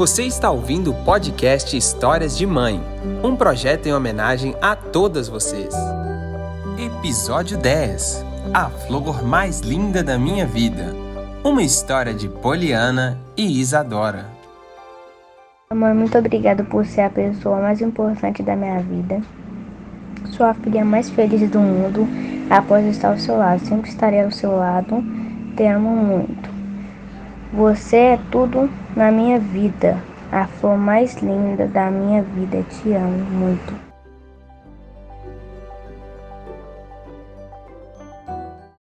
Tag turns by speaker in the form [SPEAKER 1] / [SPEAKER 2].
[SPEAKER 1] Você está ouvindo o podcast Histórias de Mãe, um projeto em homenagem a todas vocês. Episódio 10 A flor mais linda da minha vida. Uma história de Poliana e Isadora.
[SPEAKER 2] Amor, muito obrigado por ser a pessoa mais importante da minha vida. Sou a filha mais feliz do mundo. Após estar ao seu lado, sempre estarei ao seu lado. Te amo muito. Você é tudo na minha vida, a flor mais linda da minha vida. Te amo muito.